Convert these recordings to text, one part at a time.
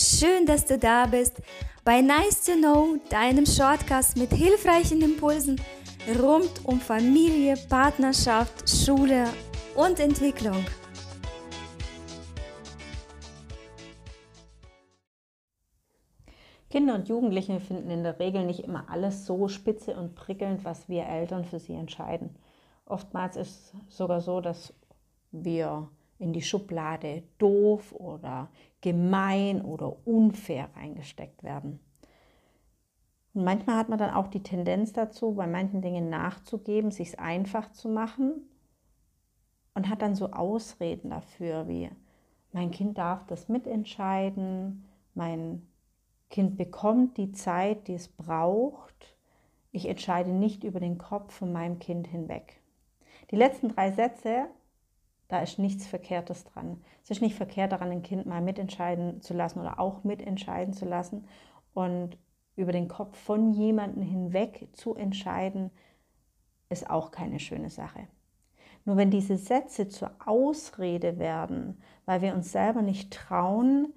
Schön, dass du da bist bei Nice to Know, deinem Shortcast mit hilfreichen Impulsen rund um Familie, Partnerschaft, Schule und Entwicklung. Kinder und Jugendliche finden in der Regel nicht immer alles so spitze und prickelnd, was wir Eltern für sie entscheiden. Oftmals ist es sogar so, dass wir in die Schublade doof oder gemein oder unfair reingesteckt werden. Und manchmal hat man dann auch die Tendenz dazu, bei manchen Dingen nachzugeben, sich es einfach zu machen und hat dann so Ausreden dafür, wie mein Kind darf das mitentscheiden, mein Kind bekommt die Zeit, die es braucht, ich entscheide nicht über den Kopf von meinem Kind hinweg. Die letzten drei Sätze da ist nichts Verkehrtes dran. Es ist nicht verkehrt daran, ein Kind mal mitentscheiden zu lassen oder auch mitentscheiden zu lassen. Und über den Kopf von jemandem hinweg zu entscheiden, ist auch keine schöne Sache. Nur wenn diese Sätze zur Ausrede werden, weil wir uns selber nicht trauen,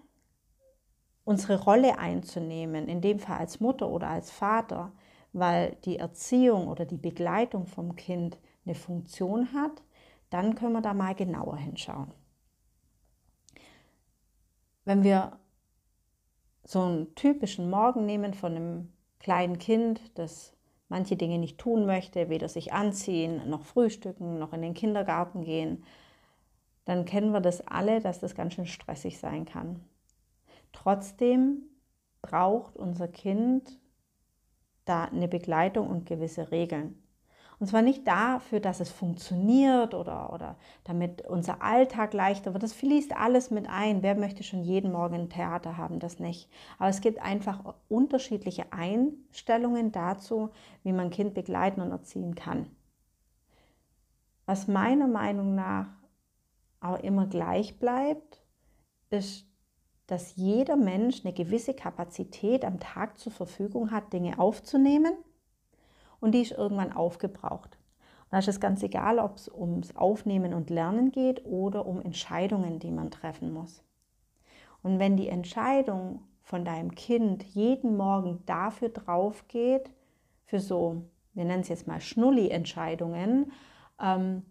unsere Rolle einzunehmen, in dem Fall als Mutter oder als Vater, weil die Erziehung oder die Begleitung vom Kind eine Funktion hat, dann können wir da mal genauer hinschauen. Wenn wir so einen typischen Morgen nehmen von einem kleinen Kind, das manche Dinge nicht tun möchte, weder sich anziehen, noch frühstücken, noch in den Kindergarten gehen, dann kennen wir das alle, dass das ganz schön stressig sein kann. Trotzdem braucht unser Kind da eine Begleitung und gewisse Regeln. Und zwar nicht dafür, dass es funktioniert oder, oder damit unser Alltag leichter wird. Das fließt alles mit ein. Wer möchte schon jeden Morgen ein Theater haben? Das nicht. Aber es gibt einfach unterschiedliche Einstellungen dazu, wie man Kind begleiten und erziehen kann. Was meiner Meinung nach auch immer gleich bleibt, ist, dass jeder Mensch eine gewisse Kapazität am Tag zur Verfügung hat, Dinge aufzunehmen und die ist irgendwann aufgebraucht. Da ist es ganz egal, ob es ums Aufnehmen und Lernen geht oder um Entscheidungen, die man treffen muss. Und wenn die Entscheidung von deinem Kind jeden Morgen dafür drauf geht, für so, wir nennen es jetzt mal Schnulli-Entscheidungen, ähm,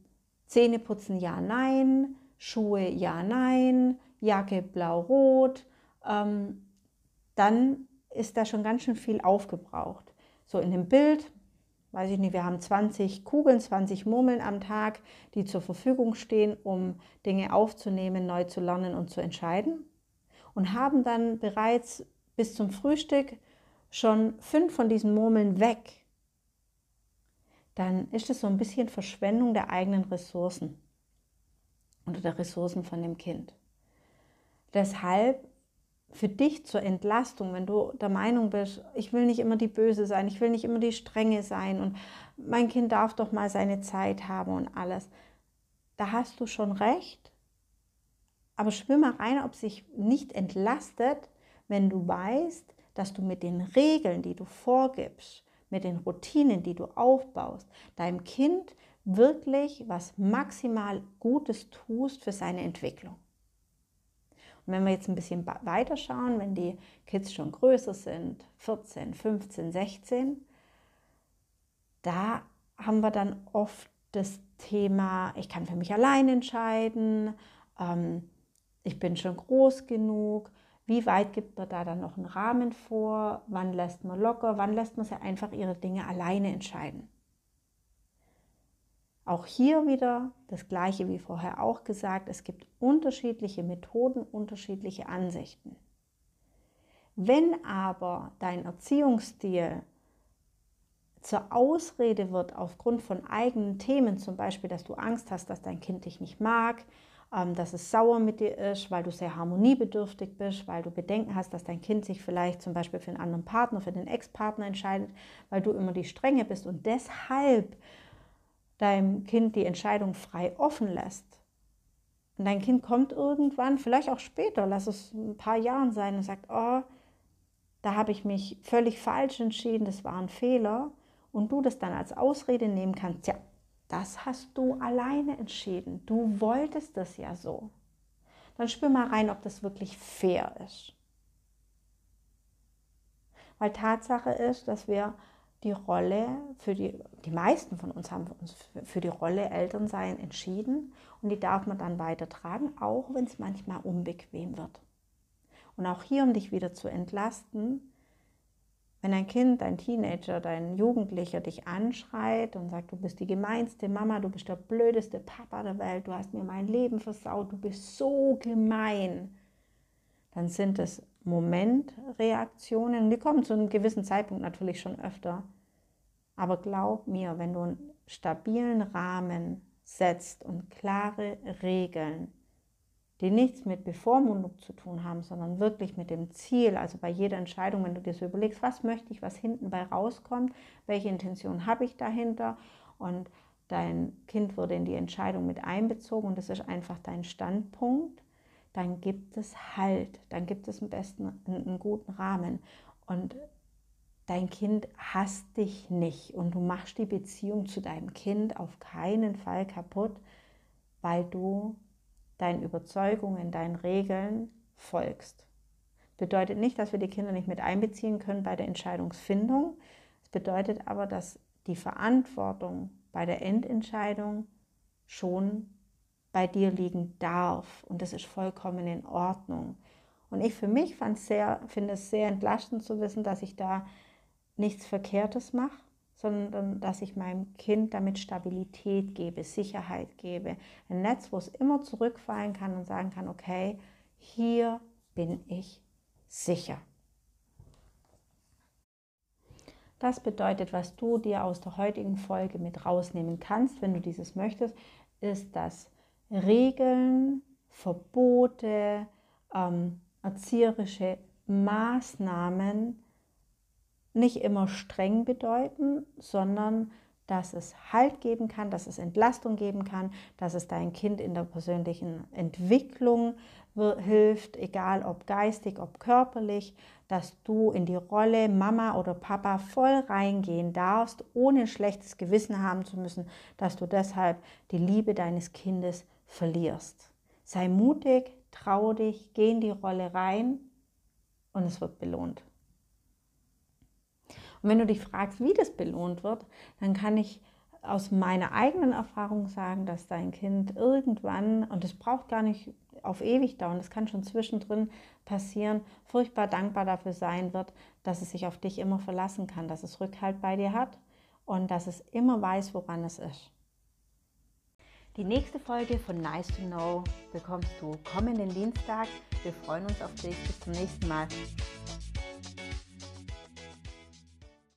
Zähne putzen ja, nein, Schuhe ja, nein, Jacke blau-rot, ähm, dann ist da schon ganz schön viel aufgebraucht. So in dem Bild, weiß ich nicht, wir haben 20 Kugeln, 20 Murmeln am Tag, die zur Verfügung stehen, um Dinge aufzunehmen, neu zu lernen und zu entscheiden. Und haben dann bereits bis zum Frühstück schon fünf von diesen Murmeln weg. Dann ist es so ein bisschen Verschwendung der eigenen Ressourcen oder der Ressourcen von dem Kind. Deshalb für dich zur Entlastung, wenn du der Meinung bist, ich will nicht immer die Böse sein, ich will nicht immer die Strenge sein und mein Kind darf doch mal seine Zeit haben und alles, da hast du schon recht. Aber schwimm mal rein, ob sich nicht entlastet, wenn du weißt, dass du mit den Regeln, die du vorgibst, mit den Routinen, die du aufbaust, deinem Kind wirklich was maximal Gutes tust für seine Entwicklung. Wenn wir jetzt ein bisschen weiter schauen, wenn die Kids schon größer sind, 14, 15, 16, da haben wir dann oft das Thema, ich kann für mich allein entscheiden, ähm, ich bin schon groß genug, wie weit gibt man da dann noch einen Rahmen vor, wann lässt man locker, wann lässt man sie einfach ihre Dinge alleine entscheiden. Auch hier wieder das gleiche wie vorher auch gesagt, es gibt unterschiedliche Methoden, unterschiedliche Ansichten. Wenn aber dein Erziehungsstil zur Ausrede wird aufgrund von eigenen Themen, zum Beispiel, dass du Angst hast, dass dein Kind dich nicht mag, ähm, dass es sauer mit dir ist, weil du sehr harmoniebedürftig bist, weil du Bedenken hast, dass dein Kind sich vielleicht zum Beispiel für einen anderen Partner, für den Ex-Partner entscheidet, weil du immer die Strenge bist und deshalb deinem Kind die Entscheidung frei offen lässt, und dein Kind kommt irgendwann, vielleicht auch später, lass es ein paar Jahren sein und sagt, oh, da habe ich mich völlig falsch entschieden, das war ein Fehler, und du das dann als Ausrede nehmen kannst, ja, das hast du alleine entschieden, du wolltest das ja so. Dann spür mal rein, ob das wirklich fair ist. Weil Tatsache ist, dass wir die Rolle für die, die meisten von uns haben uns für die Rolle Elternsein entschieden und die darf man dann weitertragen, auch wenn es manchmal unbequem wird. Und auch hier, um dich wieder zu entlasten, wenn ein Kind, ein Teenager, dein Jugendlicher dich anschreit und sagt, du bist die gemeinste Mama, du bist der blödeste Papa der Welt, du hast mir mein Leben versaut, du bist so gemein, dann sind es Momentreaktionen. Die kommen zu einem gewissen Zeitpunkt natürlich schon öfter. Aber glaub mir, wenn du einen stabilen Rahmen setzt und klare Regeln, die nichts mit Bevormundung zu tun haben, sondern wirklich mit dem Ziel, also bei jeder Entscheidung, wenn du dir so überlegst, was möchte ich, was hinten bei rauskommt, welche Intention habe ich dahinter und dein Kind wurde in die Entscheidung mit einbezogen und das ist einfach dein Standpunkt, dann gibt es Halt, dann gibt es am besten einen, guten Rahmen und dein Kind hasst dich nicht und du machst die Beziehung zu deinem Kind auf keinen Fall kaputt, weil du deinen Überzeugungen, deinen Regeln folgst. Bedeutet nicht, dass wir die Kinder nicht mit einbeziehen können bei der Entscheidungsfindung. Es bedeutet aber, dass die Verantwortung bei der Endentscheidung schon bei dir liegen darf. Und das ist vollkommen in Ordnung. Und ich für mich sehr, finde es sehr entlastend zu wissen, dass ich da nichts Verkehrtes mache, sondern dass ich meinem Kind damit Stabilität gebe, Sicherheit gebe. Ein Netz, wo es immer zurückfallen kann und sagen kann, okay, hier bin ich sicher. Das bedeutet, was du dir aus der heutigen Folge mit rausnehmen kannst, wenn du dieses möchtest, ist, dass Regeln, Verbote, ähm, erzieherische Maßnahmen nicht immer streng bedeuten, sondern dass es Halt geben kann, dass es Entlastung geben kann, dass es dein Kind in der persönlichen Entwicklung hilft, egal ob geistig, ob körperlich, dass du in die Rolle Mama oder Papa voll reingehen darfst, ohne ein schlechtes Gewissen haben zu müssen, dass du deshalb die Liebe deines Kindes verlierst. Sei mutig, trau dich, geh in die Rolle rein und es wird belohnt. Und wenn du dich fragst, wie das belohnt wird, dann kann ich aus meiner eigenen Erfahrung sagen, dass dein Kind irgendwann, und es braucht gar nicht auf ewig dauern, das kann schon zwischendrin passieren, furchtbar dankbar dafür sein wird, dass es sich auf dich immer verlassen kann, dass es Rückhalt bei dir hat und dass es immer weiß, woran es ist. Die nächste Folge von Nice to Know bekommst du kommenden Dienstag. Wir freuen uns auf dich. Bis zum nächsten Mal.